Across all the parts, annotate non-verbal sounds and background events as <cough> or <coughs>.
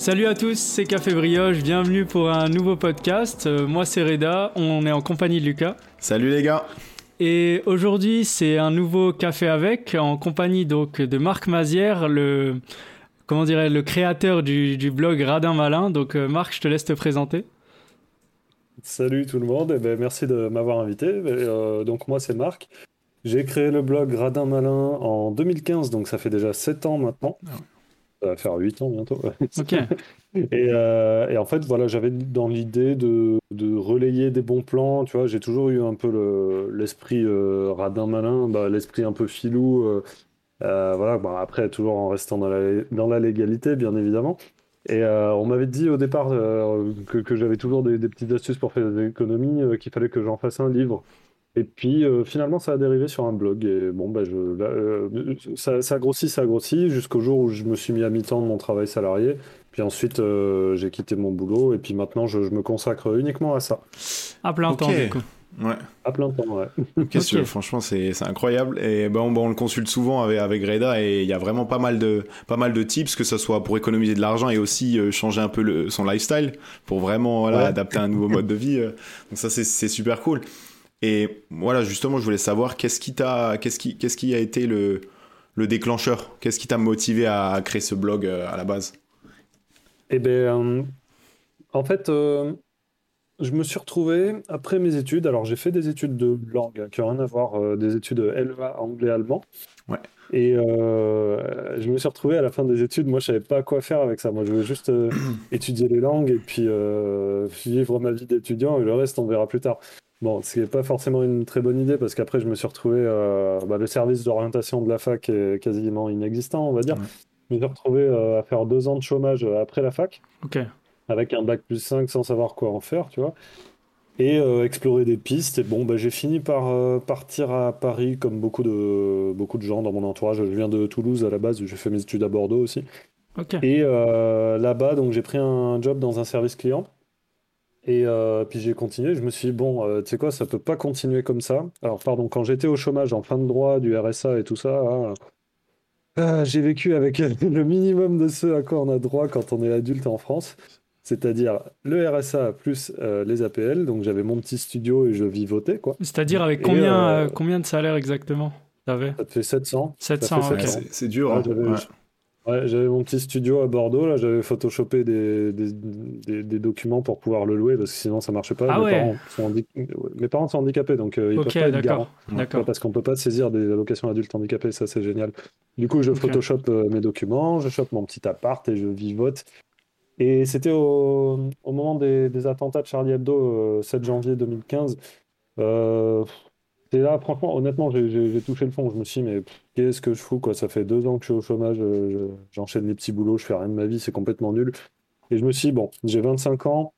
Salut à tous, c'est Café Brioche, bienvenue pour un nouveau podcast. Euh, moi c'est Reda, on est en compagnie de Lucas. Salut les gars. Et aujourd'hui c'est un nouveau Café avec, en compagnie donc de Marc Mazière, le, comment dirais, le créateur du, blog Radin Malin. Donc euh, Marc, je te laisse te présenter. Salut tout le monde, et eh ben, merci de m'avoir invité. Euh, donc moi c'est Marc. J'ai créé le blog Radin Malin en 2015, donc ça fait déjà 7 ans maintenant. Ah ça va faire 8 ans bientôt. Ok. <laughs> Euh, et, en fait, voilà, j'avais dans l'idée de, relayer des bons plans. Tu vois, j'ai toujours eu un peu l'esprit euh, radin malin, bah, l'esprit un peu filou. Euh, voilà, bah, après, toujours en restant dans la, dans la légalité, bien évidemment. Et on m'avait dit au départ que, j'avais toujours des, des, petites astuces pour faire des économies, qu'il fallait que j'en fasse un livre. Et puis euh, finalement, ça a dérivé sur un blog. Et bon, bah, je, euh, ça, ça a grossi, ça a grossi, jusqu'au jour où je me suis mis à mi-temps de mon travail salarié. Puis ensuite, euh, j'ai quitté mon boulot. Et puis maintenant, je, me consacre uniquement à ça. À plein temps, du coup. Ouais. À plein temps, ouais. okay. franchement, c'est incroyable. Et bon, bon, on le consulte souvent avec, avec Reda et il y a vraiment pas mal, de, pas mal de tips, que ce soit pour économiser de l'argent et aussi changer un peu le, son lifestyle pour vraiment voilà, adapter un nouveau mode de vie. Donc ça, c'est super cool. Et voilà, justement, je voulais savoir qu'est-ce qui t'a, qu'est-ce qui, qu'est-ce qui a été le, le déclencheur? Qu'est-ce qui t'a motivé à, créer ce blog euh, à la base? Eh bien, euh, en fait, euh, je me suis retrouvé après mes études. Alors, j'ai fait des études de langue qui n'ont rien à voir, des études LVA anglais-allemand. Ouais. Et je me suis retrouvé à la fin des études. Moi, je savais pas quoi faire avec ça. Moi, je voulais juste <clears throat> étudier les langues et puis vivre ma vie d'étudiant et le reste, on verra plus tard. Bon, ce n'est pas forcément une très bonne idée parce qu'après, je me suis retrouvé. Euh, bah, le service d'orientation de la fac est quasiment inexistant, on va dire. Je me suis retrouvé euh, à faire deux ans de chômage après la fac. Ok. Avec un bac plus 5 sans savoir quoi en faire, tu vois. Et euh, explorer des pistes. Et bon, bah, j'ai fini par partir à Paris comme beaucoup de, beaucoup de gens dans mon entourage. Je viens de Toulouse à la base, j'ai fait mes études à Bordeaux aussi. Ok. Et là-bas, donc j'ai pris un job dans un service client. Et euh, puis j'ai continué, je me suis dit, bon, euh, tu sais quoi, ça peut pas continuer comme ça. Alors, pardon, quand j'étais au chômage en fin de droit, du RSA et tout ça, hein, euh, j'ai vécu avec <laughs> le minimum de ce à quoi on a droit quand on est adulte en France, c'est-à-dire le RSA plus les APL. Donc j'avais mon petit studio et je vivotais, quoi. C'est-à-dire avec combien, combien de salaire exactement Ça te fait 700. 700, C'est dur. Hein. Ouais, j'avais mon petit studio à Bordeaux, là, j'avais photoshopé des, des, des, documents pour pouvoir le louer, parce que sinon ça marchait pas. Ah mes, ouais. parents sont mes parents sont handicapés, donc euh, ils peuvent pas être garants. D'accord. Parce qu'on peut pas saisir des allocations adultes handicapés, ça c'est génial. Du coup, je photoshop euh, mes documents, je chope mon petit appart et je vivote. Et c'était au, au, moment des, attentats de Charlie Hebdo, 7 euh, janvier 2015. C'est là, franchement, honnêtement, j'ai touché le fond. Je me suis dit, mais qu'est-ce que je fous, quoi? Ça fait deux ans que je suis au chômage, euh, j'enchaîne les petits boulots, je fais rien de ma vie, c'est complètement nul. Et je me suis dit, bon, j'ai 25 ans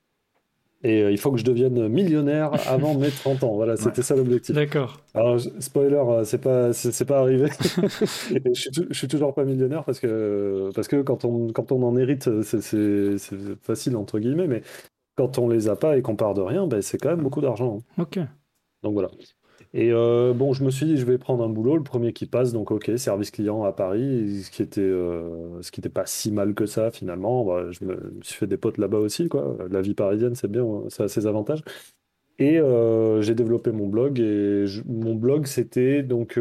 et euh, il faut que je devienne millionnaire avant mes 30 ans. Voilà, c'était ça l'objectif. D'accord. Alors, spoiler, euh, c'est pas, c'est pas arrivé. <laughs> je, suis je suis toujours pas millionnaire parce que, parce que quand on, quand on en hérite, c'est facile, entre guillemets, mais quand on les a pas et qu'on part de rien, ben, c'est quand même beaucoup d'argent. Hein. Ok. Donc voilà. Et euh, bon, je me suis dit, je vais prendre un boulot, le premier qui passe, donc ok, service client à Paris, ce qui était, euh, ce qui était pas si mal que ça finalement. Bah, je me, suis fait des potes là-bas aussi, quoi. La vie parisienne, c'est bien, ça a ses avantages. Et euh, j'ai développé mon blog, et mon blog, c'était donc.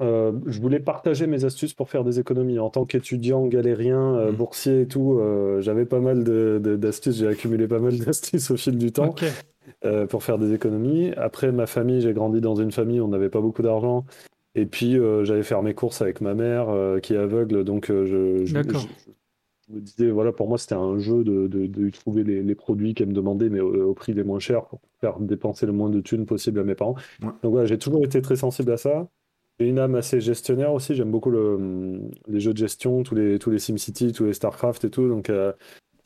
je voulais partager mes astuces pour faire des économies. En tant qu'étudiant, galérien, mmh. boursier et tout, j'avais pas mal d'astuces, j'ai accumulé pas mal <laughs> d'astuces au fil du temps. Euh, pour faire des économies. Après, ma famille, j'ai grandi dans une famille où on n'avait pas beaucoup d'argent. Et puis, euh, j'allais faire mes courses avec ma mère euh, qui est aveugle. Donc, je, je, me disais, voilà, pour moi, c'était un jeu de, de, trouver les, les produits qu'elle me demandait, mais au, prix les moins chers pour faire dépenser le moins de thunes possible à mes parents. Donc, voilà, j'ai toujours été très sensible à ça. J'ai une âme assez gestionnaire aussi. J'aime beaucoup le, les jeux de gestion, tous les, tous les SimCity, tous les StarCraft et tout. Donc, euh,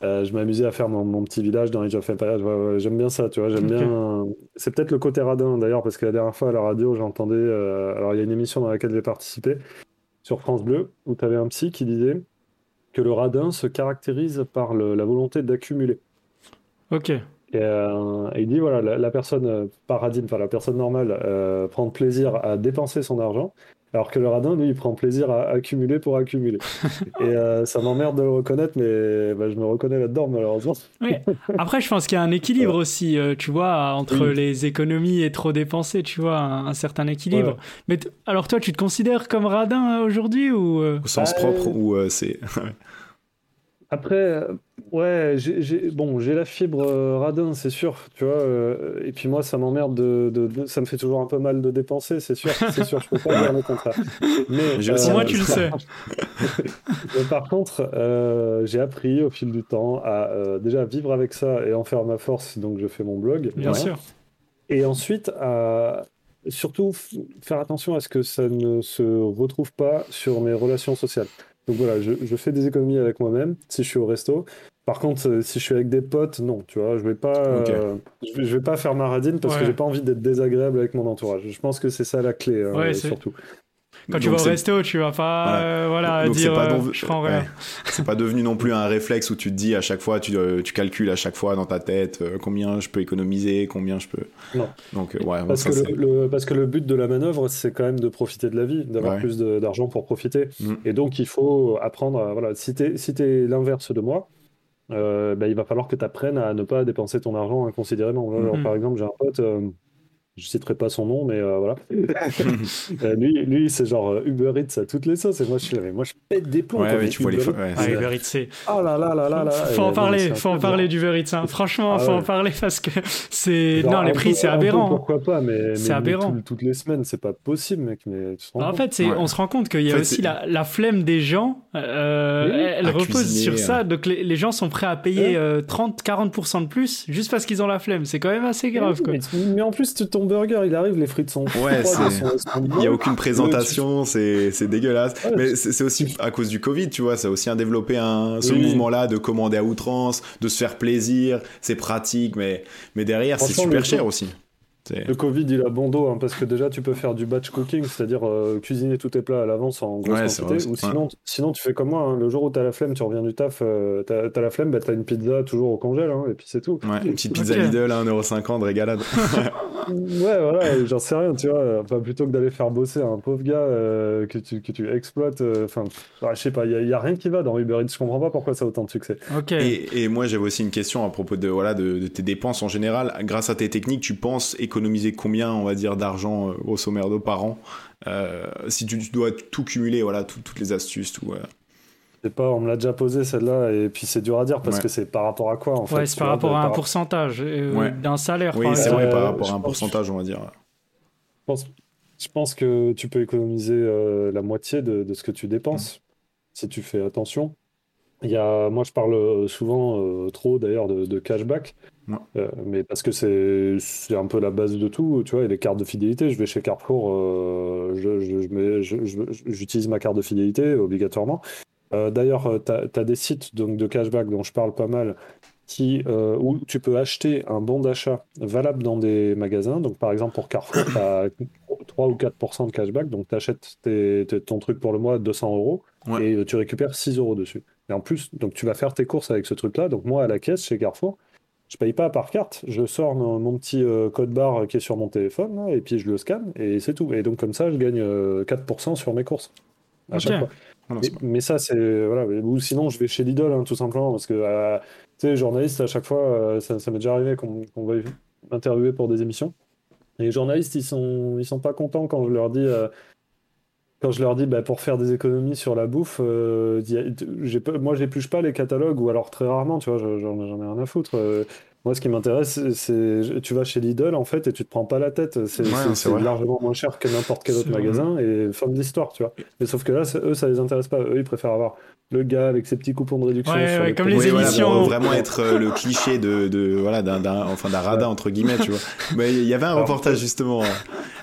je m'amusais à faire mon, petit village dans Age of Empires. j'aime bien ça, tu vois. J'aime <laughs> bien. C'est peut-être le côté radin d'ailleurs, parce que la dernière fois à la radio, j'entendais. Euh, alors, il y a une émission dans laquelle j'ai participé sur France Bleu où tu avais un psy qui disait que le radin se caractérise par la volonté d'accumuler. Ok. Et, euh, il dit voilà, la, personne paradine, enfin la personne normale, prend plaisir à dépenser son argent Alors que le radin, lui, il prend plaisir à accumuler pour accumuler. <laughs> et euh, ça m'emmerde de le reconnaître, mais bah, je me reconnais là-dedans, malheureusement. Oui. Après, je pense qu'il y a un équilibre aussi, euh, tu vois, entre les économies et trop dépenser, tu vois, un, certain équilibre. Mais alors, toi, tu te considères comme radin aujourd'hui ou Au sens propre, ou c'est. <laughs> Après, euh, ouais, j'ai bon, j'ai la fibre euh, radin, c'est sûr, tu vois. Euh, et puis moi, ça m'emmerde de, ça me fait toujours un peu mal de dépenser, c'est sûr, c'est sûr, je peux pas dire le contraire. Mais moi, tu le sais. <laughs> par contre, j'ai appris au fil du temps à déjà vivre avec ça et en faire ma force, donc je fais mon blog. Bien sûr. Et ensuite, à surtout faire attention à ce que ça ne se retrouve pas sur mes relations sociales. Donc voilà, je, je fais des économies avec moi-même si je suis au resto. Par contre, euh, si je suis avec des potes, non, tu vois, je vais pas, euh, je, vais, pas faire ma radine parce que j'ai pas envie d'être désagréable avec mon entourage. Je pense que c'est ça la clé, hein, surtout. Quand tu vas au resto, tu vas pas voilà. Euh, dire pas je prends rien. c'est pas devenu non plus un réflexe où tu te dis à chaque fois, tu, tu calcules à chaque fois dans ta tête combien je peux économiser, combien je peux. Non. Donc, ouais, parce, que le, parce que le but de la manœuvre, c'est quand même de profiter de la vie, d'avoir plus d'argent pour profiter. Mm. Et donc, il faut apprendre à. Voilà, si tu si es l'inverse de moi, euh, bah, il va falloir que tu apprennes à ne pas dépenser ton argent inconsidérément. Mm. par exemple, j'ai un pote, euh, je citerai pas son nom, mais euh, voilà. <laughs> Euh, lui, lui c'est genre euh, Uber Eats à toutes les sauces. Et moi, je suis là, mais moi, je pète des plombs. Ouais, tu vois les. Ah, Uber Eats, c'est. Oh là là là là là. Faut en parler, faut en parler d'Uber Eats. Hein. Franchement, ah faut en parler parce que c'est. Non, les prix, c'est aberrant. pourquoi pas, mais. C'est aberrant. toutes les semaines, c'est pas possible, mec. Mais en fait, on se rend compte qu'il y a aussi la, flemme des gens. elle repose sur ça. Donc, les, gens sont prêts à payer 30-40% de plus juste parce qu'ils ont la flemme. C'est quand même assez grave, quoi. Mais en plus, tu tombes burger, il arrive, les frites sont Ouais, il n'y a aucune présentation, c'est dégueulasse. Mais c'est aussi à cause du Covid, tu vois, ça a aussi un développé un, ce mouvement-là de commander à outrance, de se faire plaisir, c'est pratique, mais, mais derrière, c'est super cher aussi. Le Covid, il a bon dos, hein, parce que déjà, tu peux faire du batch cooking, c'est-à-dire euh, cuisiner tous tes plats à l'avance en grosse quantité. ou sinon, sinon, tu fais comme moi, hein, le jour où tu as la flemme, tu reviens du taf, euh, tu as, la flemme, bah, tu as une pizza toujours au congèle, hein, et puis c'est tout. Ouais, une petite pizza Lidl à 1,50€, régalade. <laughs> ouais, voilà, j'en sais rien, tu vois. Enfin, plutôt que d'aller faire bosser un pauvre gars euh, que, tu, que tu exploites, enfin, je sais pas, il n'y a, rien qui va dans Uber Eats, je comprends pas pourquoi ça a autant de succès. Et, et, moi, j'avais aussi une question à propos de, voilà, de, de tes dépenses en général. Grâce à tes techniques, tu penses économiser combien on va dire, d'argent au euh, sommaire de par an. Euh, si tu, dois tout cumuler, voilà, toutes les astuces, tout. Je sais pas, on me l'a déjà posé celle-là, et puis c'est dur à dire parce que c'est par rapport à quoi en fait Ouais, c'est par rapport à un pourcentage euh, d'un salaire. Oui, c'est vrai, par rapport à un pourcentage, on va dire. Je pense, je pense que tu peux économiser la moitié de, ce que tu dépenses si tu fais attention. Il y a, moi, je parle souvent trop d'ailleurs de, cashback. Euh, mais parce que c'est un peu la base de tout, tu vois, et les cartes de fidélité, je vais chez Carrefour, euh, j'utilise ma carte de fidélité obligatoirement. Euh, d'ailleurs, tu as, des sites donc, de cashback dont je parle pas mal, qui, où tu peux acheter un bon d'achat valable dans des magasins. Donc, par exemple, pour Carrefour, tu as 3 ou 4% de cashback, donc tu achètes ton truc pour le mois à 200 euros et tu récupères 6 euros dessus. Et en plus, donc tu vas faire tes courses avec ce truc-là. Donc, moi, à la caisse chez Carrefour, je paye pas par carte, je sors mon, petit euh, code barre qui est sur mon téléphone et puis je le scanne et c'est tout. Et donc comme ça, je gagne 4% euh, sur mes courses à chaque fois. Ah mais, ça, c'est voilà. Ou sinon, je vais chez Lidl hein, tout simplement parce que euh, tu sais, journaliste à chaque fois, ça, m'est déjà arrivé qu'on va interviewer pour des émissions. Et les journalistes, ils sont ils sont pas contents quand je leur dis quand je leur dis bah, pour faire des économies sur la bouffe, euh, moi j'épluche pas les catalogues ou alors très rarement, tu vois, j'en ai rien à foutre. Euh, moi, ce qui m'intéresse, c'est tu vas chez Lidl en fait et tu te prends pas la tête. C'est largement moins cher que n'importe quel autre magasin et fin de l'histoire, tu vois. Mais sauf que là, eux, ça les intéresse pas. Eux, ils préfèrent avoir le gars avec ses petits coupons de réduction. Ouais, comme les émissions. vraiment être euh, le cliché de, de voilà d'un enfin d'un radin entre guillemets, tu vois. Mais il y avait un reportage justement.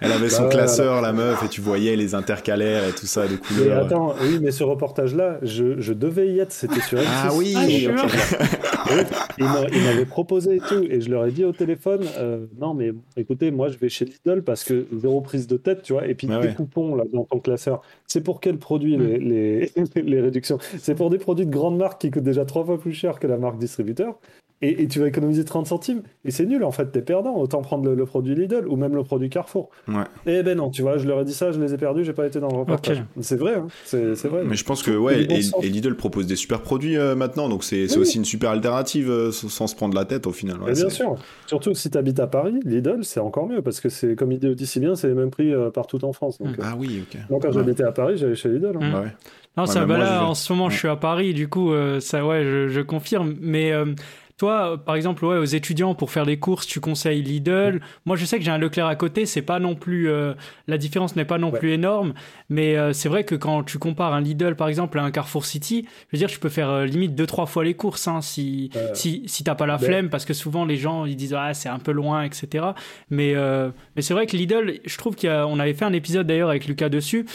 Elle avait son bah, classeur, la meuf, et tu voyais les intercalaires et tout ça, les couleurs. Mais attends, oui, mais ce reportage-là, je, je devais y être. C'était sur M6. Ah oui. Ah, <laughs> il m'avait proposé et tout, et je leur ai dit au téléphone, euh, non mais écoutez, moi je vais chez Lidl parce que zéro prise de tête, tu vois. Et puis des coupons là dans ton classeur, c'est pour quel produit les, hmm. les, <laughs> les réductions? C'est pour des produits de grande marque qui coûtent déjà trois fois plus cher que la marque distributeur. et, tu vas économiser 30 centimes. Et c'est nul, en fait, t'es perdant. Autant prendre le, produit Lidl ou même le produit Carrefour. Ouais. Eh ben non, tu vois, je leur ai dit ça, je les ai perdus, j'ai pas été dans le reportage. C'est vrai, hein. c'est vrai. Mais je pense que, ouais, et, Lidl propose des super produits euh, maintenant, donc c'est aussi une super alternative euh, sans se prendre la tête au final. Bien sûr. Surtout si tu habites à Paris, Lidl, c'est encore mieux parce que c'est, comme il dit si bien, c'est les mêmes prix euh, partout en France. Donc, ah oui, ok. Donc quand j'habitais à Paris, j'allais chez Lidl. Hein. Bah ouais. Non, ça, bah là, en ce moment, je suis à Paris, du coup, ça, ouais, je, je confirme. Mais toi, par exemple, ouais, aux étudiants, pour faire des courses, tu conseilles Lidl. Moi, je sais que j'ai un Leclerc à côté, c'est pas non plus, euh, la différence n'est pas non plus énorme, mais euh, c'est vrai que quand tu compares un Lidl, par exemple, à un Carrefour City, je veux dire, tu peux faire euh, limite deux, trois fois les courses, hein, si, si, si t'as pas la flemme, parce que souvent les gens, ils disent, ah, c'est un peu loin, etc. Mais, mais c'est vrai que Lidl, je trouve qu'on avait fait un épisode d'ailleurs avec Lucas dessus.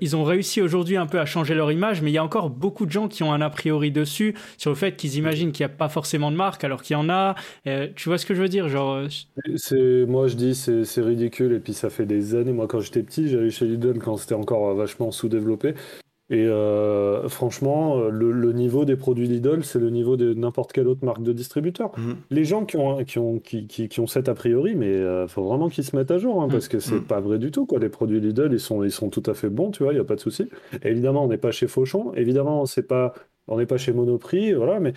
ils ont réussi aujourd'hui un peu à changer leur image, mais il y a encore beaucoup de gens qui ont un a priori dessus sur le fait qu'ils imaginent qu'il n'y a pas forcément de marque alors qu'il y en a. Euh, tu vois ce que je veux dire genre, euh, c'est, Moi je dis c'est, c'est ridicule et puis ça fait des années. Moi quand j'étais petit, j'allais chez Lidl quand c'était encore vachement sous-développé. Et euh, franchement, le, niveau des produits Lidl, c'est le niveau de n'importe quelle autre marque de distributeur. Mhm. Les gens qui ont, qui ont, qui, qui, ont cet a priori, mais il faut vraiment qu'ils se mettent à jour, hein, parce que c'est mhm. pas vrai du tout. Quoi. Les produits Lidl, ils sont, ils sont tout à fait bons, tu vois, il n'y a pas de souci. Évidemment, on n'est pas chez Fauchon, évidemment, c'est pas, on n'est pas chez Monoprix, voilà, mais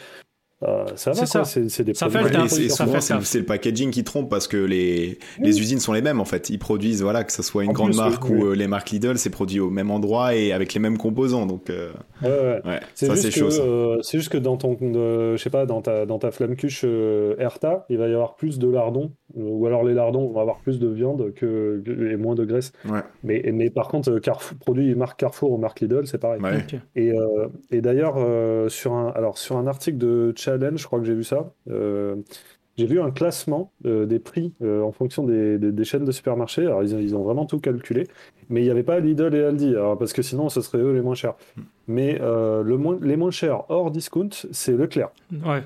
euh, ça va, c'est des ça fait souvent, c'est le packaging qui trompe parce que les, les usines sont les mêmes en fait. Ils produisent, voilà, que ce soit une grande marque ou euh, les marques Lidl, c'est produit au même endroit et avec les mêmes composants. Donc, euh, ouais, ça c'est chaud. c'est juste que dans ton, je sais pas, dans ta, dans ta flamme cuche Erta, il va y avoir plus de lardons ou alors les lardons vont avoir plus de viande que, et moins de graisse. Mais, mais par contre, Carrefour, produit marque Carrefour ou marque Lidl, c'est pareil. Et, et d'ailleurs, sur, un, alors, sur un article de je crois que j'ai vu ça. Euh, j'ai vu un classement euh, des prix euh, en fonction des, chaînes de supermarchés. Alors, ils, ont vraiment tout calculé. Mais il n'y avait pas Lidl et Aldi, parce que sinon, ce serait eux les moins chers. Mais le moins, les moins chers hors discount, c'est Leclerc. Ouais.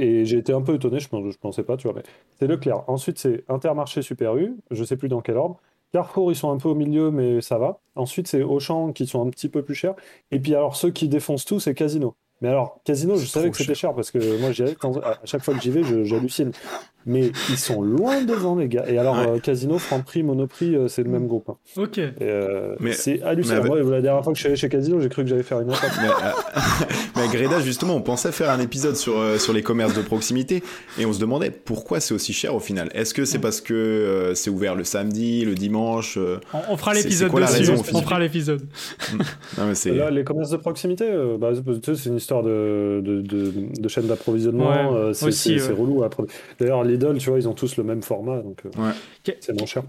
Et, j'ai été un peu étonné, je ne pensais pas, tu vois. Mais c'est Leclerc. Ensuite, c'est Intermarché Super U, je ne sais plus dans quel ordre. Carrefour, ils sont un peu au milieu, mais ça va. Ensuite, c'est Auchan qui sont un petit peu plus chers. Et puis, alors, ceux qui défoncent tout, c'est Casino. Mais alors, Casino, je savais que c'était cher. parce que moi, à chaque fois que j'y vais, j'hallucine mais ils sont loin devant les gars. Et alors, euh, Casino, Franprix, Monoprix, euh, c'est le même groupe. Hein. Ok. Euh, c'est hallucinant. Moi, la dernière fois que je suis allé chez Casino, j'ai cru que j'allais faire une attaque. mais, <laughs> mais Greda, justement, on pensait faire un épisode sur, sur les commerces de proximité et on se demandait pourquoi c'est aussi cher au final. Est-ce que c'est parce que c'est ouvert le samedi, le dimanche on, fera l'épisode dessus. on fera l'épisode. Là, les commerces de proximité, bah, c'est une histoire de, de, de, chaîne d'approvisionnement. c'est relou. D'ailleurs, les tu vois, ils ont tous le même format, donc euh, c'est moins cher.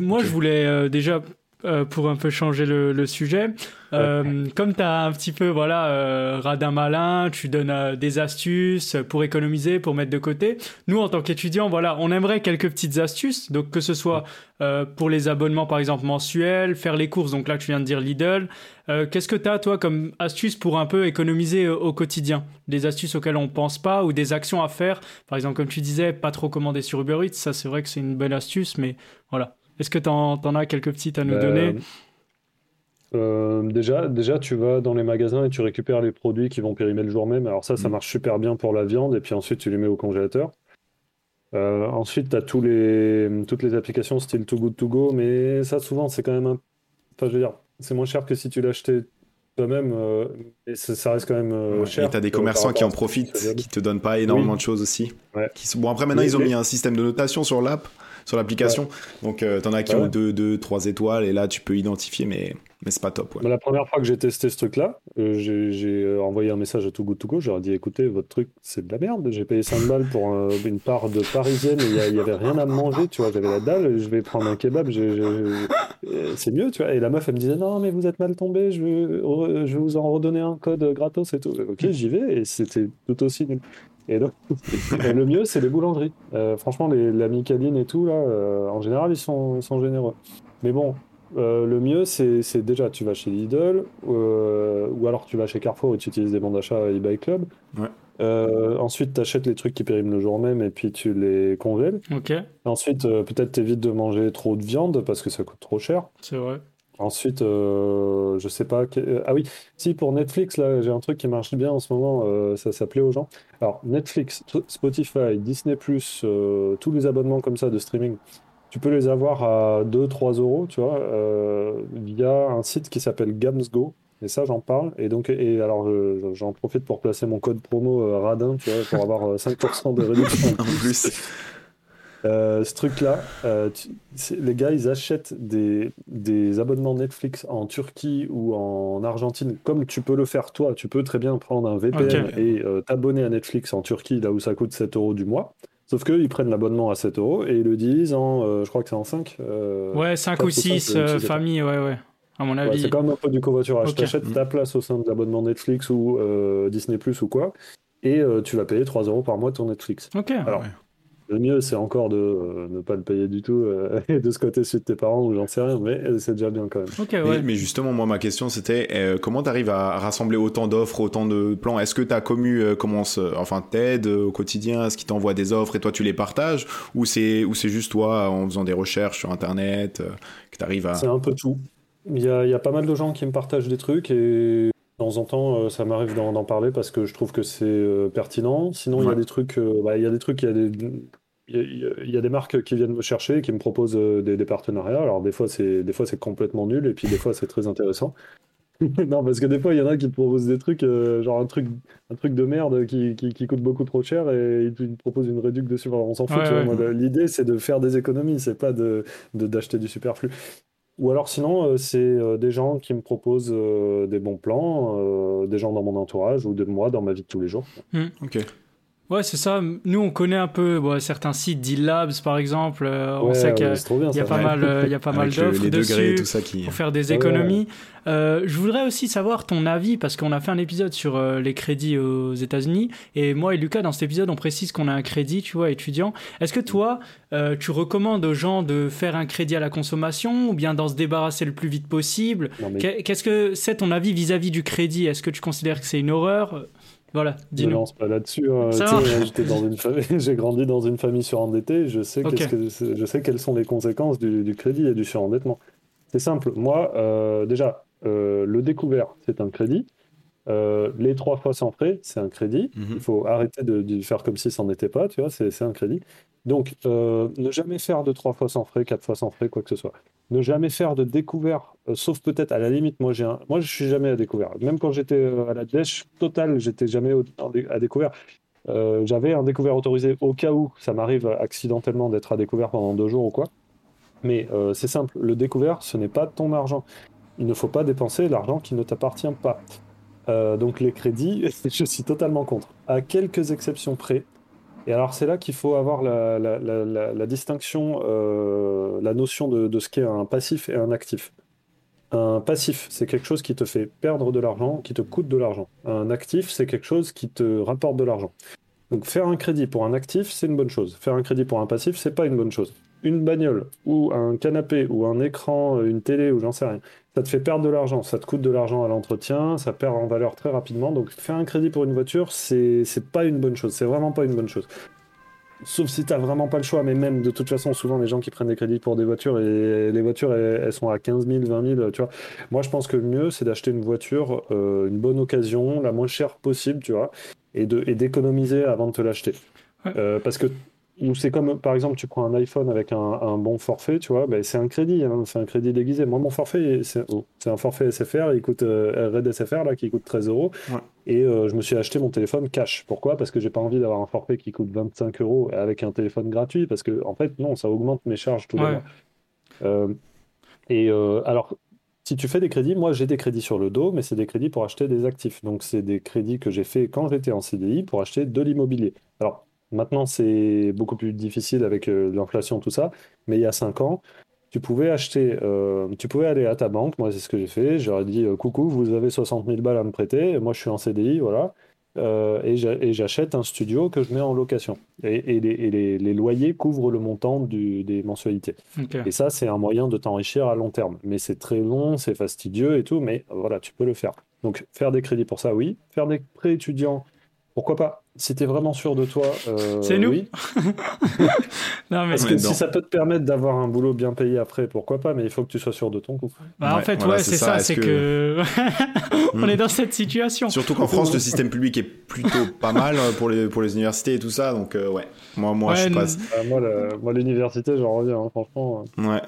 Moi, je voulais euh, déjà euh, pour un peu changer le, sujet. comme tu as un petit peu voilà radin malin, tu donnes des astuces pour économiser, pour mettre de côté. Nous en tant qu'étudiants, voilà, on aimerait quelques petites astuces. Donc que ce soit pour les abonnements par exemple mensuels, faire les courses. Donc là tu viens de dire Lidl, euh, qu'est-ce que tu as, toi, comme astuce pour un peu économiser euh, au quotidien? Des astuces auxquelles on pense pas ou des actions à faire? Par exemple, comme tu disais, pas trop commander sur Uber Eats, ça c'est vrai que c'est une belle astuce, mais voilà. Est-ce que tu en, as quelques petites à nous donner euh, déjà, déjà, tu vas dans les magasins et tu récupères les produits qui vont périmer le jour même. Alors ça, ça mm. marche super bien pour la viande et puis ensuite tu les mets au congélateur. ensuite, tu as tous les, toutes les applications style Too Good To Go, mais ça, souvent, c'est quand même un... Enfin, je veux dire, c'est moins cher que si tu l'achetais toi-même, euh, et ça, reste quand même euh, cher. Et tu as des commerçants qui en profitent, qui te donnent pas énormément de choses aussi. Qui... Bon, après, maintenant, ils ont mis un système de notation sur l'app, sur l'application. Donc, euh, tu en as qui ont 2, 2, 3 étoiles, et là, tu peux identifier, mais mais c'est pas top. la première fois que j'ai testé ce truc-là, euh, j'ai euh, envoyé un message à Too Good To Go. J'ai dit écoutez, votre truc, c'est de la merde. J'ai payé 5 balles pour une part de parisienne et il n'y avait rien à manger. Tu vois, j'avais la dalle. Je vais prendre un kebab. C'est mieux, tu vois. Et la meuf, elle me disait non, mais vous êtes mal tombé. Je vais, je vais vous en redonner un code gratos et tout. Ok, j'y vais. Et c'était tout aussi nul. Et donc, le mieux, c'est les boulangeries. franchement, les, la Micaline et tout, là, en général, ils sont, ils sont généreux. Mais bon, euh, le mieux, c'est déjà, tu vas chez Lidl, euh, ou alors tu vas chez Carrefour et tu utilises des bons d'achat eBay Club. Euh, ensuite, tu achètes les trucs qui périment le jour même et puis tu les congèles. Ensuite, peut-être t'évites de manger trop de viande parce que ça coûte trop cher. C'est vrai. Ensuite, euh, je sais pas. Euh, ah oui, si pour Netflix, là, j'ai un truc qui marche bien en ce moment, euh, ça s'appelait aux gens. Alors, Netflix, Spotify, Disney, tous les abonnements comme ça de streaming, tu peux les avoir à 2-3 euros, tu vois, via un site qui s'appelle Gamsgo. Et ça, j'en parle. Et donc, et alors, j'en profite pour placer mon code promo Radin, tu vois, pour avoir 5% de réduction <laughs> en plus. Euh, ce truc-là, euh, les gars, ils achètent des, des, abonnements Netflix en Turquie ou en Argentine, comme tu peux le faire toi. Tu peux très bien prendre un VPN et euh, t'abonner à Netflix en Turquie, là où ça coûte 7 euros du mois. Sauf qu'ils prennent l'abonnement à 7 euros et ils le disent en, je crois que c'est en 5. ouais, 5 ou 6 familles, ouais, ouais. À mon avis. c'est quand même un peu du covoiturage. Tu achètes ta place au sein de l'abonnement Netflix ou Disney Plus ou quoi, et tu vas payer 3 euros par mois ton Netflix. Ok. Alors, le mieux, c'est encore de euh, ne pas le payer du tout euh, <laughs> et de ce côté de tes parents ou j'en sais rien, mais euh, c'est déjà bien quand même. mais, justement, moi, ma question, c'était comment tu arrives à rassembler autant d'offres, autant de plans? Est-ce que tu as commu, comment enfin, t'aides au quotidien? Est-ce qu'ils t'envoient des offres et toi, tu les partages? Ou c'est juste toi, en faisant des recherches sur Internet, que tu arrives à... C'est un peu tout. Il y, a, il y a pas mal de gens qui me partagent des trucs et temps en temps, ça m'arrive d'en parler parce que je trouve que c'est pertinent. Sinon, il y a des trucs, bah, il y a des trucs, il y a des, il y, a des marques qui viennent me chercher, qui me proposent euh, des, partenariats. Alors des fois c'est des fois c'est complètement nul et puis des fois c'est très intéressant. <laughs> non parce que des fois il y en a qui te proposent des trucs euh, genre un truc un truc de merde qui, qui, coûte beaucoup trop cher et ils te proposent une réduction dessus. on s'en fout. L'idée c'est de faire des économies, c'est pas de d'acheter du superflu. Ou alors sinon, euh, c'est des gens qui me proposent des bons plans, des gens dans mon entourage ou de moi dans ma vie de tous les jours. Hmm. Ouais, c'est ça. Nous, on connaît un peu certains sites, D-Labs par exemple. Euh, on sait qu'il y, a pas mal, il y a pas mal d'offres dessus tout ça qui... pour faire des économies. Euh, je voudrais aussi savoir ton avis parce qu'on a fait un épisode sur euh, les crédits aux États-Unis et moi et Lucas dans cet épisode on précise qu'on a un crédit, tu vois, étudiant. Est-ce que toi, tu recommandes aux gens de faire un crédit à la consommation ou bien d'en se débarrasser le plus vite possible? Qu'est-ce que c'est ton avis vis-à-sais -vis du crédit? Est-ce que tu considères que c'est une horreur? Voilà, dis-nous. Non, pas là-dessus. Hein. <laughs> J'ai grandi dans une famille surendettée. Je sais, que, je sais quelles sont les conséquences du, crédit et du surendettement. C'est simple. Moi, euh, déjà, euh, le découvert, c'est un crédit. Euh, les trois fois sans frais, c'est un crédit. Mhm. Il faut arrêter de, faire comme si ça n'en était pas, tu vois, c'est un crédit. Donc, ne jamais faire de trois fois sans frais, quatre fois sans frais, quoi que ce soit ne jamais faire de découvert, euh, sauf peut-être à la limite, moi moi je suis jamais à découvert. Même quand j'étais euh, à la dèche totale, j'étais jamais à découvert. Euh, j'avais un découvert autorisé au cas où ça m'arrive accidentellement d'être à découvert pendant deux jours ou quoi. Mais c'est simple, le découvert, ce n'est pas ton argent. Il ne faut pas dépenser l'argent qui ne t'appartient pas. donc les crédits, <laughs> je suis totalement contre. À quelques exceptions près, et alors c'est là qu'il faut avoir la, distinction, euh, la notion de, ce qu'est un passif et un actif. Un passif, c'est quelque chose qui te fait perdre de l'argent, qui te coûte de l'argent. Un actif, c'est quelque chose qui te rapporte de l'argent. Donc faire un crédit pour un actif, c'est une bonne chose. Faire un crédit pour un passif, c'est pas une bonne chose. Une bagnole ou un canapé ou un écran, une télé ou j'en sais rien, ça te fait perdre de l'argent, ça te coûte de l'argent à l'entretien, ça perd en valeur très rapidement. Donc faire un crédit pour une voiture, c'est pas une bonne chose, c'est vraiment pas une bonne chose. Sauf si t'as vraiment pas le choix, mais même de toute façon, souvent les gens qui prennent des crédits pour des voitures, et les voitures elles, sont à 15 000, 20 000, tu vois. Moi je pense que le mieux c'est d'acheter une voiture, euh, une bonne occasion, la moins chère possible, tu vois, et d'économiser avant de te l'acheter. Euh, parce que ou c'est comme, par exemple, tu prends un iPhone avec un, bon forfait, tu vois, ben, c'est un crédit, hein, c'est un crédit déguisé. Moi, mon forfait, c'est oh, un forfait SFR, il coûte euh, Red SFR, là, qui coûte 13 euros. Et euh, je me suis acheté mon téléphone cash. Pourquoi? Parce que j'ai pas envie d'avoir un forfait qui coûte 25 euros avec un téléphone gratuit, parce que, en fait, non, ça augmente mes charges tous les mois. Euh, et alors, si tu fais des crédits, moi j'ai des crédits sur le dos, mais c'est des crédits pour acheter des actifs. Donc c'est des crédits que j'ai fait quand j'étais en CDI pour acheter de l'immobilier. Alors Maintenant, c'est beaucoup plus difficile avec euh, l'inflation, tout ça. Mais il y a 5 ans, tu pouvais acheter, euh, tu pouvais aller à ta banque. Moi, c'est ce que j'ai fait. J'aurais dit euh, coucou, vous avez 60 000 balles à me prêter. Moi, je suis en CDI, voilà. et j'achète un studio que je mets en location. Et, les, loyers couvrent le montant des mensualités. Et ça, c'est un moyen de t'enrichir à long terme. Mais c'est très long, c'est fastidieux et tout, mais voilà, tu peux le faire. Donc, faire des crédits pour ça, oui. Faire des prêts étudiants, pourquoi pas? Si tu es vraiment sûr de toi, euh, c'est nous. Oui. <laughs> non, mais Parce que si ça peut te permettre d'avoir un boulot bien payé après, pourquoi pas Mais il faut que tu sois sûr de ton coup. Bah, en fait, ouais, c'est ça, c'est que, <laughs> on est dans cette situation. Surtout qu'en France, le système public est plutôt pas mal euh, pour les pour les universités et tout ça, donc euh, ouais. Moi, moi, je passe. Ah, moi, l'université, j'en reviens, hein, franchement. Ouais.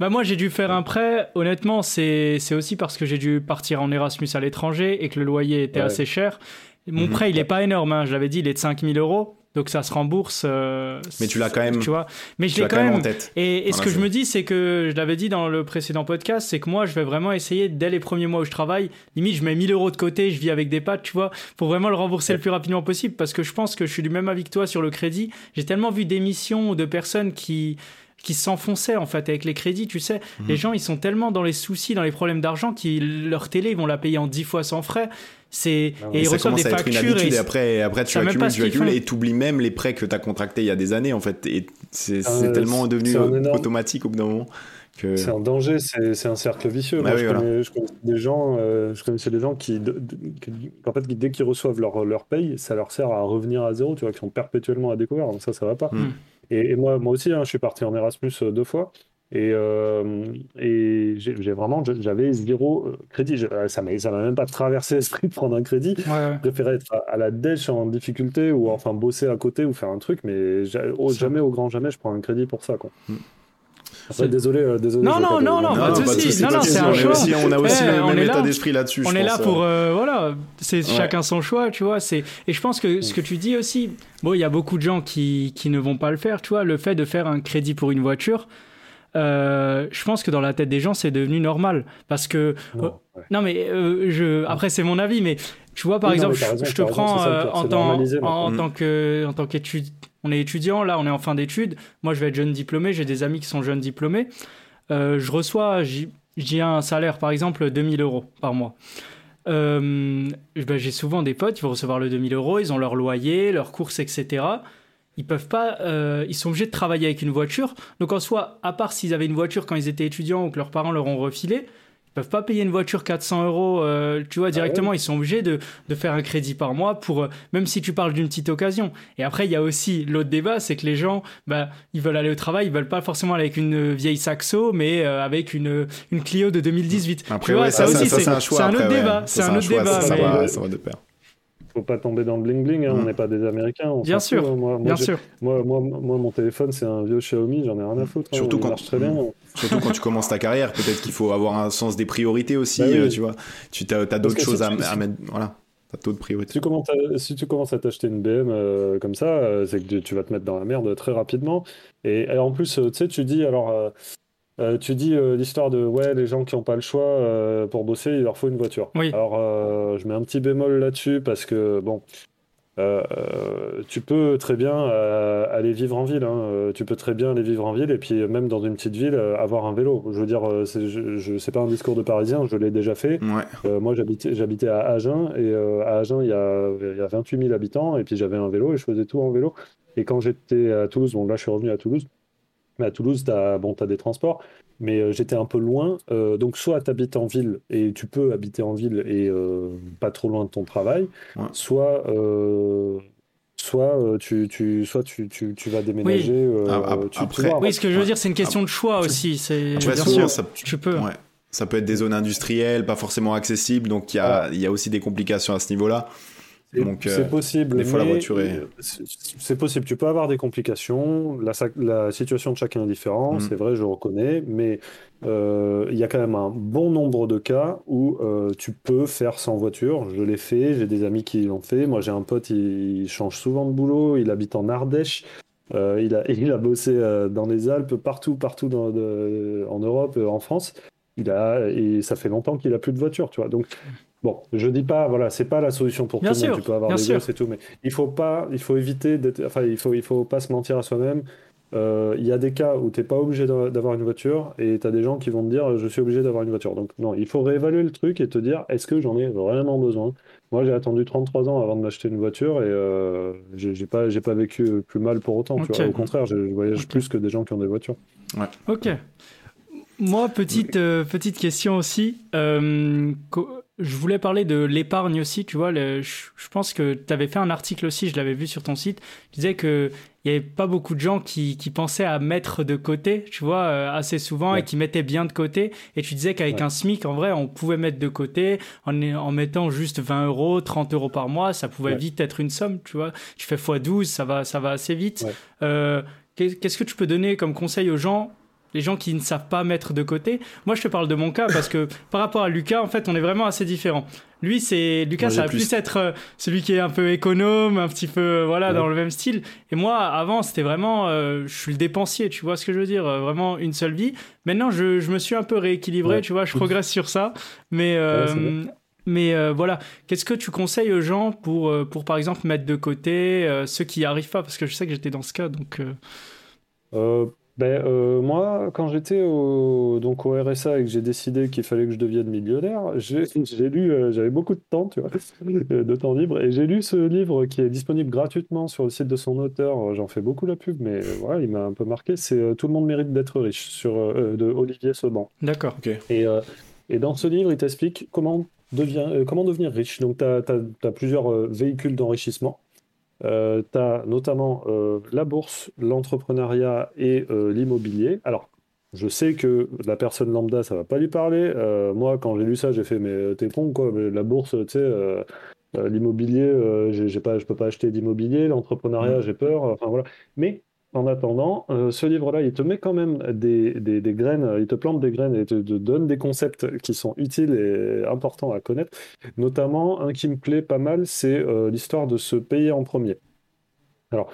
Bah moi j'ai dû faire un prêt. Honnêtement, c'est aussi parce que j'ai dû partir en Erasmus à l'étranger et que le loyer était assez cher. Mon mhm. prêt, il est pas énorme. Hein. Je l'avais dit, il est de 5000 euros. Donc ça se rembourse. Euh, mais tu l'as quand même. Tu vois. Mais je l'ai quand, même en tête. Et, ce que je me dis, c'est que je l'avais dit dans le précédent podcast, c'est que moi, je vais vraiment essayer dès les premiers mois où je travaille. Limite, je mets 1000 euros de côté, je vis avec des pattes, tu vois, pour vraiment le rembourser le plus rapidement possible. Parce que je pense que je suis du même avis que toi sur le crédit. J'ai tellement vu d'émissions de personnes qui qui s'enfonçaient en fait avec les crédits, tu sais. Mhm. Les gens, ils sont tellement dans les soucis, dans les problèmes d'argent, qu'ils leur télé, ils vont la payer en 10 fois sans frais. C'est ah et ils reçoivent des factures et, après après tu accumules, tu accumules et tu oublies même les prêts que tu as contractés il y a des années en fait et c'est ah, tellement devenu automatique au bout d'un moment. Que... C'est un danger, c'est un cercle vicieux. Bah Moi, je, connais, je, des gens, euh, je connaissais des gens qui, en fait, dès qu'ils reçoivent leur, leur paye, ça leur sert à revenir à zéro, tu vois, qui sont perpétuellement à découvert. Donc ça, ça va pas. Hmm. Et, moi, moi aussi, hein, je suis parti en Erasmus euh, deux fois. Et, euh, et j'ai vraiment, j'avais zéro euh, crédit. ça m'a même pas traversé <laughs> l'esprit de prendre un crédit. Je préférais être à, la dèche en difficulté ou enfin bosser à côté ou faire un truc, mais jamais au grand jamais je prends un crédit pour ça. Quoi. Désolé, euh, désolé. Non, non, non, non, pas de soucis. Non, non, c'est un choix. on a aussi le même état d'esprit là-dessus. On est là pour, euh. Euh, voilà, c'est chacun son choix, tu vois. C'est et je pense que ce que tu dis aussi, bon, il y a beaucoup de gens qui qui ne vont pas le faire, tu vois. Le fait de faire un crédit pour une voiture. je pense que dans la tête des gens, c'est devenu normal. Parce que. Non, mais je, après, c'est mon avis, mais tu vois, par exemple, je, te prends en, tant, en, tant que, en tant qu'étudiant on est étudiant, là, on est en fin d'études. Moi, je vais être jeune diplômé. J'ai des amis qui sont jeunes diplômés. Euh, je reçois, j'ai un salaire, par exemple, 2000 euros par mois. Euh, ben, j'ai souvent des potes, ils vont recevoir le 2000 euros, ils ont leur loyer, leurs courses, etc. Ils peuvent pas, euh, ils sont obligés de travailler avec une voiture. Donc en soi, à part s'ils avaient une voiture quand ils étaient étudiants ou que leurs parents leur ont refilé, ils peuvent pas payer une voiture 400 euros, euh, tu vois, ah directement. Ils sont obligés de, de, faire un crédit par mois pour, euh, même si tu parles d'une petite occasion. Et après, il y a aussi l'autre débat, c'est que les gens, bah, ils veulent aller au travail, ils veulent pas forcément aller avec une vieille Saxo, mais euh, avec une, une Clio de 2018. Après, tu vois, ça, aussi, c'est un, un, autre débat. C'est un, autre débat. Ça va de pair faut pas tomber dans le bling bling, hein, on mm. n'est pas des Américains. bien sûr, hein. moi, bien sûr. Moi, moi, moi, mon téléphone, c'est un vieux Xiaomi, j'en ai rien à foutre. Hein, surtout, quand, très bien. surtout quand tu commences ta carrière, peut-être qu'il faut avoir un sens des priorités aussi, bah euh, tu vois. Tu as, d'autres choses à, mettre. Voilà. T'as de priorités. Si tu commences à, si tu commences à t'acheter une BM euh, comme ça, euh, c'est que tu vas te mettre dans la merde très rapidement. Et, et en plus, tu sais, tu dis alors euh, tu dis euh, l'histoire de ouais, les gens qui n'ont pas le choix euh, pour bosser, il leur faut une voiture. Alors, je mets un petit bémol là-dessus parce que bon, tu peux très bien aller vivre en ville. Hein. Tu peux très bien aller vivre en ville et puis même dans une petite ville avoir un vélo. Je veux dire, c'est, je, c'est pas un discours de Parisien, je l'ai déjà fait. moi, j'habitais, j'habitais à Agen et à Agen, il y a, il y a 28 000 habitants et puis j'avais un vélo et je faisais tout en vélo. Et quand j'étais à Toulouse, bon là, je suis revenu à Toulouse. Mais à Toulouse, tu as, bon, as des transports, mais euh, j'étais un peu loin. Euh, donc, soit tu habites en ville et tu peux habiter en ville et euh, pas trop loin de ton travail, soit, soit, tu, tu, soit tu, tu, tu vas déménager. Oui. après, oui, ce que je veux dire, c'est une question de choix aussi. C'est, bien sûr, ça, tu peux. Ça peut être des zones industrielles, pas forcément accessibles, donc il y a, y a aussi des complications à ce niveau-là. Donc, c'est euh, possible. Des fois, la voiture est. C'est possible. Tu peux avoir des complications. La, la situation de chacun est différente. Mm. C'est vrai, je reconnais. Mais euh, il y a quand même un bon nombre de cas où euh, tu peux faire sans voiture. Je l'ai fait. J'ai des amis qui l'ont fait. Moi, j'ai un pote, il, change souvent de boulot. Il habite en Ardèche. il, a, <laughs> il a bossé dans les Alpes, partout, partout dans, en Europe, en France. Il a, et ça fait longtemps qu'il a plus de voiture, tu vois. Donc, Bon, je dis pas, voilà, c'est pas la solution pour tout le monde. Tu peux avoir des gosses et tout, mais il faut pas, il faut éviter d'être, enfin, il faut, il faut pas se mentir à soi-même. Euh, il y a des cas où tu n'es pas obligé d'avoir une voiture et tu as des gens qui vont te dire je suis obligé d'avoir une voiture. Donc non, il faut réévaluer le truc et te dire est-ce que j'en ai vraiment besoin? Moi j'ai attendu 33 ans avant de m'acheter une voiture et euh, j'ai pas, pas vécu plus mal pour autant. Au contraire, je, voyage plus que des gens qui ont des voitures. Ouais. Ok. Moi, petite, euh, petite question aussi. Je voulais parler de l'épargne aussi, tu vois. je, pense que tu avais fait un article aussi, je l'avais vu sur ton site. Tu disais qu'il n'y avait pas beaucoup de gens qui, pensaient à mettre de côté, tu vois, euh, assez souvent et qui mettaient bien de côté. Et tu disais qu'avec un SMIC, en vrai, on pouvait mettre de côté en, en mettant juste 20 euros, 30 euros par mois. Ça pouvait vite être une somme, tu vois. Tu fais x12, ça va, ça va assez vite. Euh, qu'est-ce que tu peux donner comme conseil aux gens les gens qui ne savent pas mettre de côté. Moi, je te parle de mon cas parce que <coughs> par rapport à Lucas, en fait, on est vraiment assez différents. Lui, c'est Lucas, ça va plus, être euh, celui qui est un peu économe, un petit peu euh, voilà dans le même style. Et moi, avant, c'était vraiment, euh, je suis le dépensier, tu vois ce que je veux dire, vraiment une seule vie. Maintenant, je, je me suis un peu rééquilibré, tu vois, je progresse sur ça. Mais mais voilà, qu'est-ce que tu conseilles aux gens pour pour par exemple mettre de côté ceux qui n'y arrivent pas? Parce que je sais que j'étais dans ce cas, donc. Ben, euh, moi, quand j'étais au, donc au RSA et que j'ai décidé qu'il fallait que je devienne millionnaire, j'ai <laughs> lu, euh, j'avais beaucoup de temps, tu vois, de temps libre, et j'ai lu ce livre qui est disponible gratuitement sur le site de son auteur. J'en fais beaucoup la pub, mais voilà, il m'a un peu marqué. C'est euh, Tout le monde mérite d'être riche, sur, de Olivier Seban. D'accord. ok. Et, et dans ce livre, il t'explique comment, devient, comment devenir riche. Donc, tu as, plusieurs véhicules d'enrichissement. Euh, tu as notamment euh, la bourse, l'entrepreneuriat et euh, l'immobilier. Alors, je sais que la personne lambda, ça va pas lui parler. moi, quand j'ai lu ça, j'ai fait, mais t'es con, quoi. la bourse, tu sais, l'immobilier, j'ai pas, je peux pas acheter d'immobilier. L'entrepreneuriat, mmh. j'ai peur. Enfin, voilà. Mais en attendant, euh, ce livre-là, il te met quand même des, graines, il te plante des graines et te, donne des concepts qui sont utiles et importants à connaître. Notamment, un qui me plaît pas mal, c'est euh, l'histoire de se payer en premier. Alors,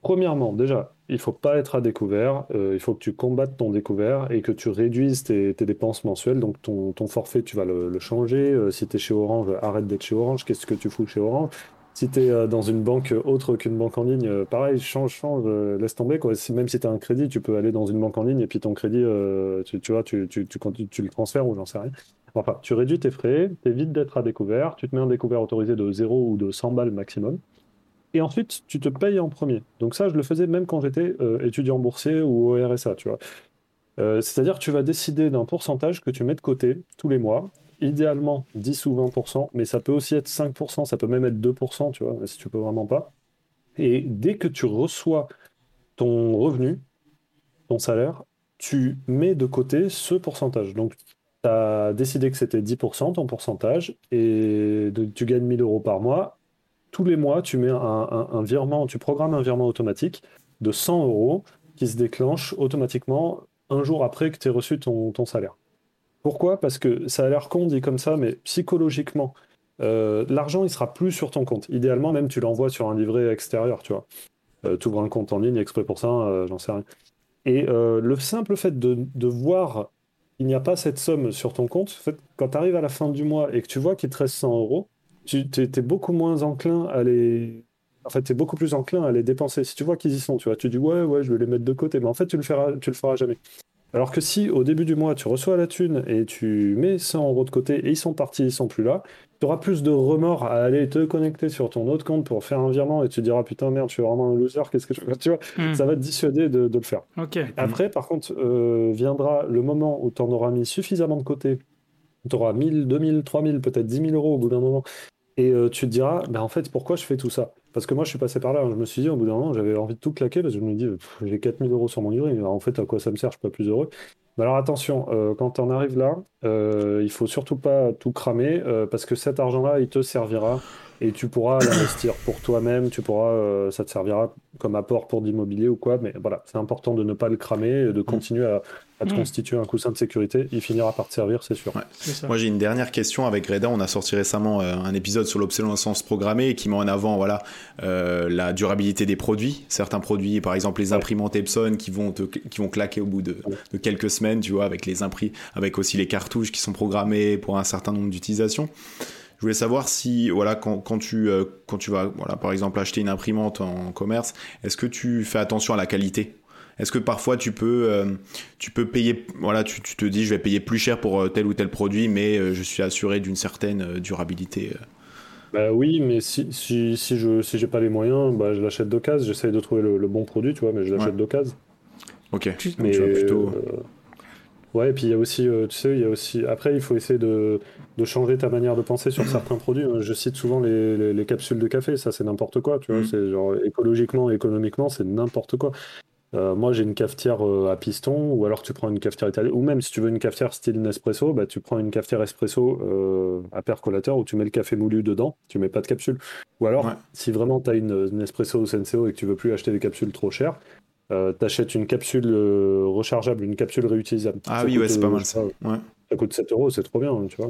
premièrement, déjà, il faut pas être à découvert, euh, il faut que tu combattes ton découvert et que tu réduises tes, dépenses mensuelles. Donc, ton, forfait, tu vas le, le changer. si tu es chez Orange, arrête d'être chez Orange. Qu'est-ce que tu fous chez Orange? Si tu es euh, dans une banque autre qu'une banque en ligne, euh, pareil, change, change, euh, laisse tomber. Quoi. même si tu as un crédit, tu peux aller dans une banque en ligne et puis ton crédit, tu, vois, tu, le transfères ou j'en sais rien. Enfin, tu réduis tes frais, tu évites d'être à découvert, tu te mets un découvert autorisé de 0 ou de 100 balles maximum. Et ensuite, tu te payes en premier. Donc ça, je le faisais même quand j'étais étudiant boursier ou au RSA, tu vois. C'est-à-dire que tu vas décider d'un pourcentage que tu mets de côté tous les mois idéalement 10 ou 20%, mais ça peut aussi être 5%, ça peut même être 2%, tu vois, si tu peux vraiment pas. Et dès que tu reçois ton revenu, ton salaire, tu mets de côté ce pourcentage. Donc, tu as décidé que c'était 10% ton pourcentage et tu gagnes 1000 euros par mois. Tous les mois, tu mets un, virement, tu programmes un virement automatique de 100 euros qui se déclenche automatiquement un jour après que tu aies reçu ton salaire. Pourquoi? Parce que ça a l'air con dit comme ça, mais psychologiquement, euh, l'argent, il sera plus sur ton compte. Idéalement, même, tu l'envoies sur un livret extérieur, tu vois. Euh, ouvres un compte en ligne exprès pour ça, euh, j'en sais rien. Et le simple fait de, voir qu'il n'y a pas cette somme sur ton compte, en fait, quand tu arrives à la fin du mois et que tu vois qu'il te reste 100 euros, tu es, beaucoup moins enclin à les... En fait, beaucoup plus enclin à les dépenser. Si tu vois qu'ils y sont, tu vois, tu dis ouais, ouais, je vais les mettre de côté, mais en fait, tu le le feras jamais. Alors que si au début du mois tu reçois la thune et tu mets 100 euros de côté et ils sont partis, ils sont plus là, tu auras plus de remords à aller te connecter sur ton autre compte pour faire un virement et tu te diras putain merde, je suis vraiment un loser, qu'est-ce que je fais? Tu vois, hmm. ça va te dissuader de, le faire. Après, par contre, euh, viendra le moment où tu en auras mis suffisamment de côté, tu auras 1000, 2000, 3000, peut-être 10 000 euros au bout d'un moment, et euh, tu te diras, ben en fait, pourquoi je fais tout ça? Parce que moi, je suis passé par là. Hein. Je me suis dit, au bout d'un moment, j'avais envie de tout claquer parce que je me dis, j'ai 4000 euros sur mon livret. en fait, à quoi ça me sert? Je suis pas plus heureux. Mais alors attention, euh, quand on arrive là, euh, il faut surtout pas tout cramer parce que cet argent-là, il te servira et tu pourras l'investir pour toi-même, tu pourras, euh, ça te servira comme apport pour d'immobilier ou quoi, mais voilà, c'est important de ne pas le cramer, de mm. continuer à, te mm. constituer un coussin de sécurité, il finira par te servir, c'est sûr. Moi j'ai une dernière question avec Reda, on a sorti récemment euh, un épisode sur l'obsolescence programmée qui met en avant voilà, euh, la durabilité des produits, certains produits, par exemple les imprimantes Epson qui vont, qui vont claquer au bout de, de quelques semaines, tu vois, avec les impris, avec aussi les cartouches qui sont programmées pour un certain nombre d'utilisations. Je voulais savoir si, voilà, quand, quand tu, euh, quand tu vas, voilà, par exemple, acheter une imprimante en commerce, est-ce que tu fais attention à la qualité? Est-ce que parfois tu peux, euh, tu peux payer, voilà, tu, tu, te dis, je vais payer plus cher pour euh, tel ou tel produit, mais je suis assuré d'une certaine durabilité bah oui, mais si, si, si je si j'ai pas les moyens, bah, je l'achète d'occasion. J'essaye de trouver le, bon produit, tu vois, mais je l'achète d'occasion. Ok. Mais, plutôt... Ouais, et puis il y a aussi, tu sais, il y a aussi. Après, il faut essayer de, de changer ta manière de penser sur certains produits. Je cite souvent les, les, capsules de café, ça c'est n'importe quoi, tu vois. Mm. C'est genre écologiquement, économiquement, c'est n'importe quoi. Euh, moi, j'ai une cafetière euh, à piston, ou alors tu prends une cafetière italienne, ou même si tu veux une cafetière style Nespresso, bah, tu prends une cafetière espresso euh, à percolateur où tu mets le café moulu dedans, tu mets pas de capsule. Ou alors, si vraiment tu as une Nespresso ou Senseo et que tu veux plus acheter des capsules trop chères, tu achètes une capsule rechargeable, une capsule réutilisable. Ah oui, ouais, c'est pas mal ça. Ouais ça coûte 7 euros, c'est trop bien, tu vois.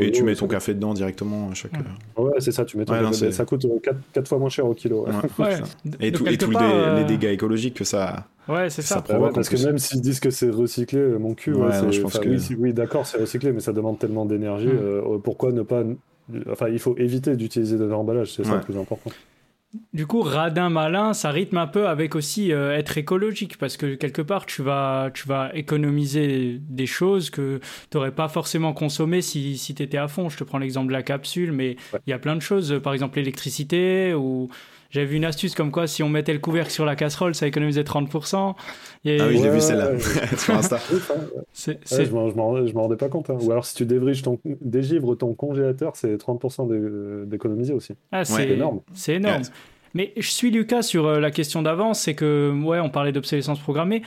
Et, tu, mets ton café dedans directement à chaque. Ouais, c'est ça, tu mets ton café. Ça coûte 4, 4, fois moins cher au kilo. et tous les, euh, dégâts écologiques que ça. Ouais, c'est ça. ça parce que même s'ils disent que c'est recyclé, mon cul, je pense que... oui, oui d'accord, c'est recyclé, mais ça demande tellement d'énergie. Mm. Euh, pourquoi ne pas. Enfin, il faut éviter d'utiliser de l'emballage, c'est ça le plus important. Du coup, radin malin, ça rythme un peu avec aussi euh, être écologique parce que quelque part, tu vas, tu vas économiser des choses que tu n'aurais pas forcément consommées si, si tu étais à fond. Je te prends l'exemple de la capsule, mais il y a plein de choses, par exemple l'électricité ou j'avais vu une astuce comme quoi si on mettait le couvercle sur la casserole, ça économisait 30%. Et... Ah oui, j'ai vu celle-là <laughs> sur Insta. je m'en rendais pas compte. Hein. Ou alors si tu dégivres ton, dégivres ton congélateur, c'est 30% d'économiser aussi. Ah, c'est énorme. C'est énorme. Mais je suis Lucas sur euh, la question d'avant, c'est que, ouais, on parlait d'obsolescence programmée.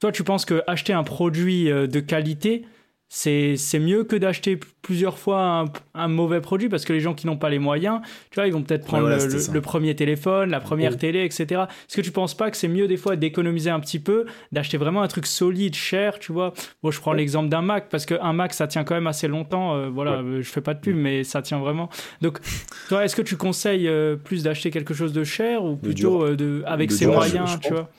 Toi, tu penses que acheter un produit euh, de qualité, c'est mieux que d'acheter plusieurs fois un, mauvais produit parce que les gens qui n'ont pas les moyens, tu vois, ils vont peut-être prendre le, premier téléphone, la première télé, etc. Est-ce que tu penses pas que c'est mieux des fois d'économiser un petit peu, d'acheter vraiment un truc solide, cher, tu vois? Moi, je prends l'exemple d'un Mac parce qu'un Mac, ça tient quand même assez longtemps. Euh, voilà, euh, je fais pas de pub, mais ça tient vraiment. Donc, toi, est-ce que tu conseilles euh, plus d'acheter quelque chose de cher ou plutôt de, avec ses moyens, tu vois?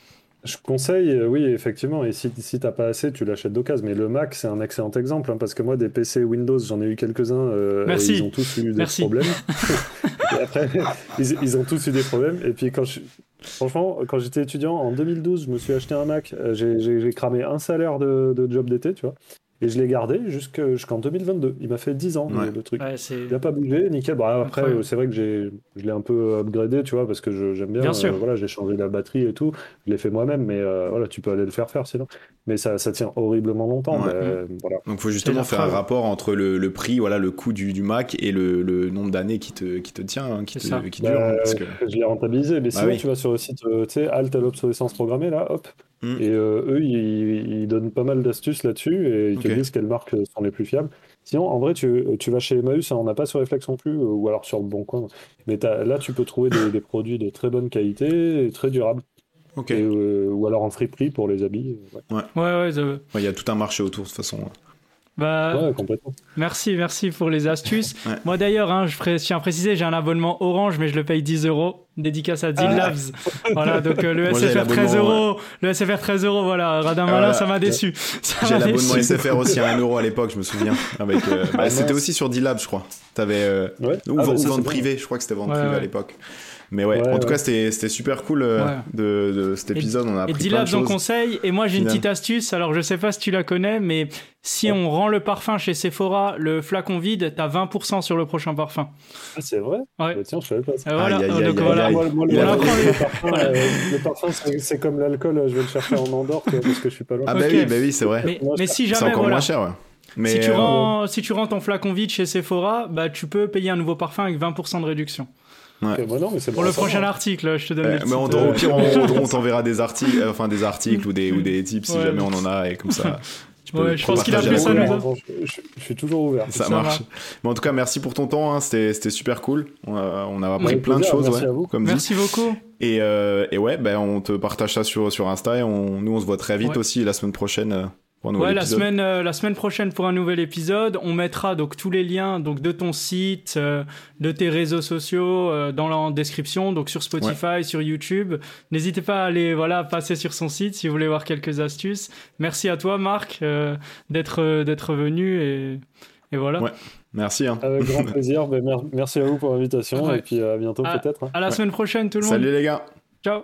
Je conseille, euh, oui, effectivement, et si, si t'as pas assez, tu l'achètes d'occasion. Mais le Mac, c'est un excellent exemple, hein, parce que moi, des PC Windows, j'en ai eu quelques-uns, euh, ils ont tous eu des problèmes. <laughs> après, <laughs> ils, ont tous eu des problèmes. Et puis, quand je, franchement, quand j'étais étudiant, en 2012, je me suis acheté un Mac. Euh, j'ai cramé un salaire de, de job d'été, tu vois. Et je l'ai gardé jusqu'en 2022. Il m'a fait 10 ans le truc. il n'a pas bougé, nickel. Bon, après, c'est vrai que je l'ai un peu upgradé, tu vois, parce que j'aime bien. bien euh, voilà, j'ai changé la batterie et tout. Je l'ai fait moi-même, mais euh, voilà, tu peux aller le faire faire sinon. Mais ça, ça tient horriblement longtemps. voilà. Donc, il faut justement faire un rapport entre le, le, prix, voilà, le coût du, du Mac et le, le nombre d'années qui te, qui te tient, hein, qui, te, qui dure. Hein, parce que... Je l'ai rentabilisé, mais bah sinon, tu vas sur le site, euh, tu sais, Alt à l'obsolescence programmée, là, hop, Mm. Et euh, eux, ils, donnent pas mal d'astuces là-dessus et ils te disent quelles marques sont les plus fiables. Sinon, en vrai, tu, tu vas chez Emmaüs, hein, on n'a pas sur Reflex non plus, euh, ou alors sur le Bon Coin. Mais là, tu peux trouver des, produits de très bonne qualité et très durables. Euh, ou alors en friperie pour les habits. Ouais, ouais, Il y a tout un marché autour de toute façon. Bah, Merci, merci pour les astuces. Moi d'ailleurs, hein, je tiens à préciser, j'ai un abonnement Orange, mais je le paye 10 euros. Dédicace à Deal ah. Labs. <laughs> voilà, donc euh, le SFR 13 euros. Le SFR 13 euros, voilà. Radin Malin, ça m'a déçu. <laughs> J'ai l'abonnement SFR aussi à 1 <laughs> euro à l'époque, je me souviens. Avec, euh, bah, c'était aussi sur Deal Labs, je crois. T'avais, euh, ou, ah, bah, vente privée, je crois que c'était vente privée à l'époque. Mais ouais, en tout cas, c'était super cool euh, de, de, cet épisode. on a appris et plein de choses. conseil. Et moi, j'ai une petite astuce. Alors, je sais pas si tu la connais, mais si on rend le parfum chez Sephora, le flacon vide, t'as 20% sur le prochain parfum. Ah, c'est vrai? Ouais. Bah, tiens, je savais pas ça. voilà. Donc, voilà. Le parfum, c'est comme l'alcool. Je vais le chercher en Andorre parce que je suis pas loin. Ah, bah oui, bah oui c'est vrai. Mais, mais si jamais. C'est encore moins cher, ouais. Mais si, tu euh, rends, si tu rends ton flacon vide chez Sephora, bah, tu peux payer un nouveau parfum avec 20% de réduction. Ouais. Bah pour le prochain article, je te donne. mais on, au pire, on, <laughs> t'enverra des articles, euh, enfin des articles ou des ou des tips si jamais on en a et comme ça. <laughs> Ouais, je pense qu'il a fait ça. Je, suis toujours ouvert. Ça, marche. Mais en tout cas, merci pour ton temps. Hein. C'était super cool. On a, on a appris plein de choses. Merci, à vous. Comme merci beaucoup. Et, euh, et ouais, ben, on te partage ça sur, sur Insta et on, nous, on se voit très vite aussi la semaine prochaine. Euh, ouais, la semaine, euh, la semaine prochaine pour un nouvel épisode, on mettra donc tous les liens donc de ton site, euh, de tes réseaux sociaux euh, dans la description, donc sur Spotify, sur YouTube. N'hésitez pas à aller voilà passer sur son site si vous voulez voir quelques astuces. Merci à toi Marc d'être d'être venu et, et voilà. Ouais. Merci. Hein. Avec grand <laughs> plaisir. Ben, merci à vous pour l'invitation et puis à bientôt peut-être. Hein. À la semaine prochaine tout le monde. Salut les gars. Ciao.